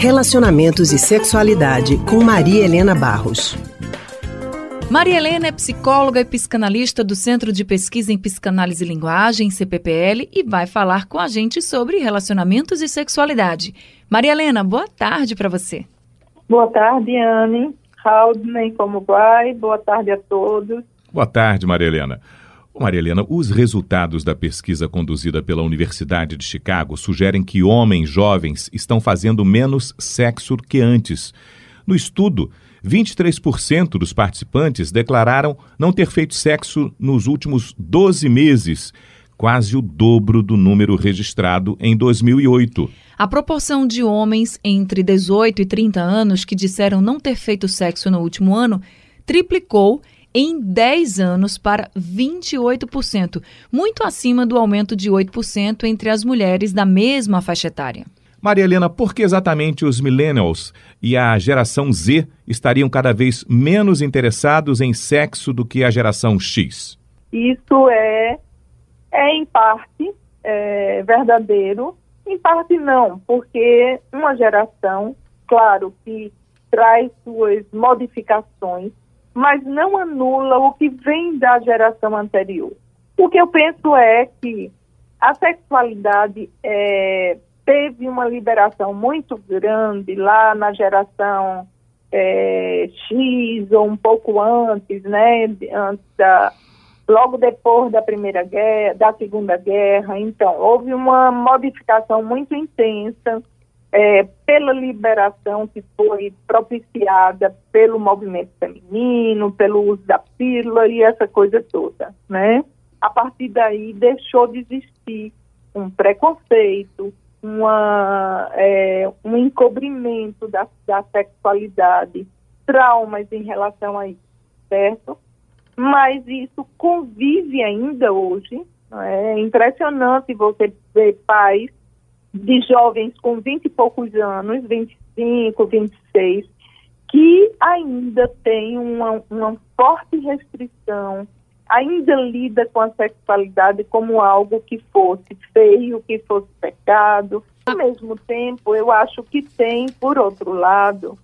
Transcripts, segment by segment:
Relacionamentos e Sexualidade com Maria Helena Barros. Maria Helena é psicóloga e psicanalista do Centro de Pesquisa em Psicanálise e Linguagem, CPPL, e vai falar com a gente sobre relacionamentos e sexualidade. Maria Helena, boa tarde para você. Boa tarde, Anne. Haldney, como vai? Boa tarde a todos. Boa tarde, Maria Helena. Maria Helena, os resultados da pesquisa conduzida pela Universidade de Chicago sugerem que homens jovens estão fazendo menos sexo que antes. No estudo, 23% dos participantes declararam não ter feito sexo nos últimos 12 meses, quase o dobro do número registrado em 2008. A proporção de homens entre 18 e 30 anos que disseram não ter feito sexo no último ano triplicou em 10 anos para 28%, muito acima do aumento de 8% entre as mulheres da mesma faixa etária. Maria Helena, por que exatamente os millennials e a geração Z estariam cada vez menos interessados em sexo do que a geração X? Isso é, é em parte é, verdadeiro, em parte não, porque uma geração, claro que traz suas modificações mas não anula o que vem da geração anterior. O que eu penso é que a sexualidade é, teve uma liberação muito grande lá na geração é, X ou um pouco antes, né, antes da, logo depois da primeira guerra, da segunda guerra. Então houve uma modificação muito intensa é, pela liberação que foi propiciada pelo movimento feminino, pelo uso da pílula e essa coisa toda, né? A partir daí deixou de existir um preconceito, uma, é, um encobrimento da, da sexualidade, traumas em relação a isso, certo? Mas isso convive ainda hoje. É impressionante você ver pais de jovens com 20 e poucos anos, 25, 26, que ainda tem uma, uma forte restrição, ainda lida com a sexualidade como algo que fosse feio, que fosse pecado. Ao mesmo tempo, eu acho que tem, por outro lado,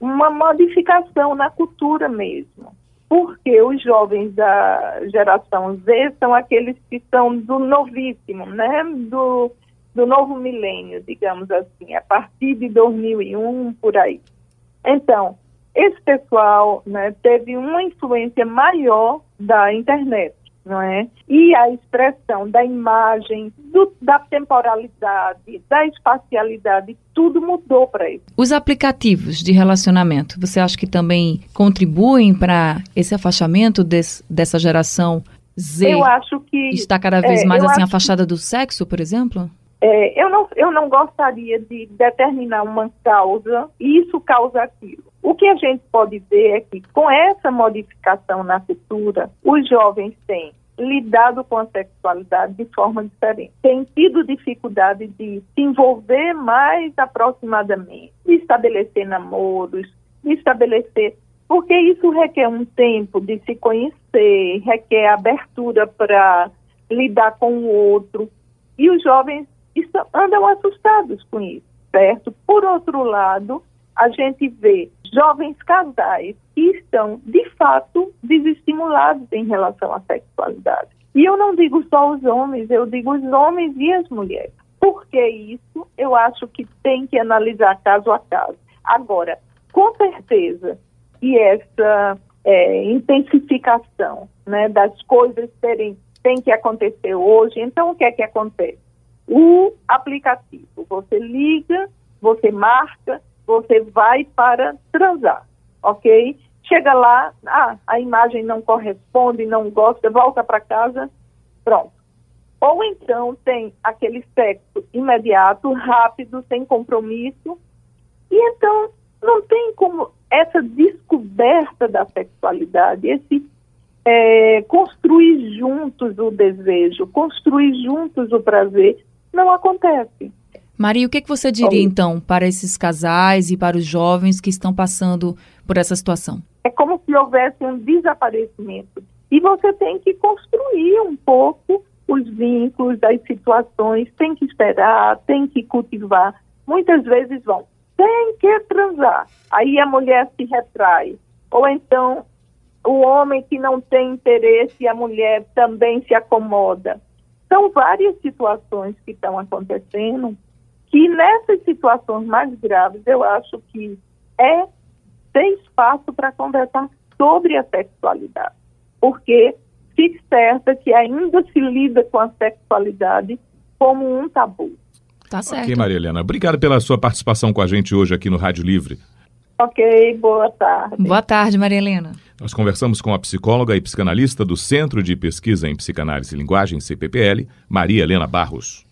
uma modificação na cultura mesmo. Porque os jovens da geração Z são aqueles que são do novíssimo, né? Do, do novo milênio, digamos assim, a partir de 2001 por aí. Então, esse pessoal né, teve uma influência maior da internet, não é? E a expressão da imagem, do, da temporalidade, da espacialidade, tudo mudou para eles. Os aplicativos de relacionamento, você acha que também contribuem para esse afastamento des, dessa geração Z? Eu acho que está cada vez é, mais assim afastada do sexo, por exemplo? É, eu, não, eu não gostaria de determinar uma causa e isso causa aquilo. O que a gente pode ver é que, com essa modificação na cultura, os jovens têm lidado com a sexualidade de forma diferente. Têm tido dificuldade de se envolver mais aproximadamente, de estabelecer namoros, de estabelecer. Porque isso requer um tempo de se conhecer, requer abertura para lidar com o outro. E os jovens estão, andam assustados com isso, certo? Por outro lado, a gente vê jovens casais que estão, de fato, desestimulados em relação à sexualidade. E eu não digo só os homens, eu digo os homens e as mulheres. Por que isso? Eu acho que tem que analisar caso a caso. Agora, com certeza, e essa é, intensificação né, das coisas terem, tem que acontecer hoje, então o que é que acontece? O aplicativo. Você liga, você marca, você vai para transar, ok? Chega lá, ah, a imagem não corresponde, não gosta, volta para casa, pronto. Ou então tem aquele sexo imediato, rápido, sem compromisso, e então não tem como essa descoberta da sexualidade, esse é, construir juntos o desejo, construir juntos o prazer, não acontece. Maria, o que, é que você diria, então, para esses casais e para os jovens que estão passando por essa situação? É como se houvesse um desaparecimento. E você tem que construir um pouco os vínculos, as situações, tem que esperar, tem que cultivar. Muitas vezes vão tem que transar. Aí a mulher se retrai. Ou então o homem que não tem interesse e a mulher também se acomoda. São várias situações que estão acontecendo que nessas situações mais graves eu acho que é ter espaço para conversar sobre a sexualidade. Porque fique certa que ainda se lida com a sexualidade como um tabu. Tá certo. Ok, Maria Helena. Obrigado pela sua participação com a gente hoje aqui no Rádio Livre. Ok, boa tarde. Boa tarde, Maria Helena. Nós conversamos com a psicóloga e psicanalista do Centro de Pesquisa em Psicanálise e Linguagem, CPPL, Maria Helena Barros.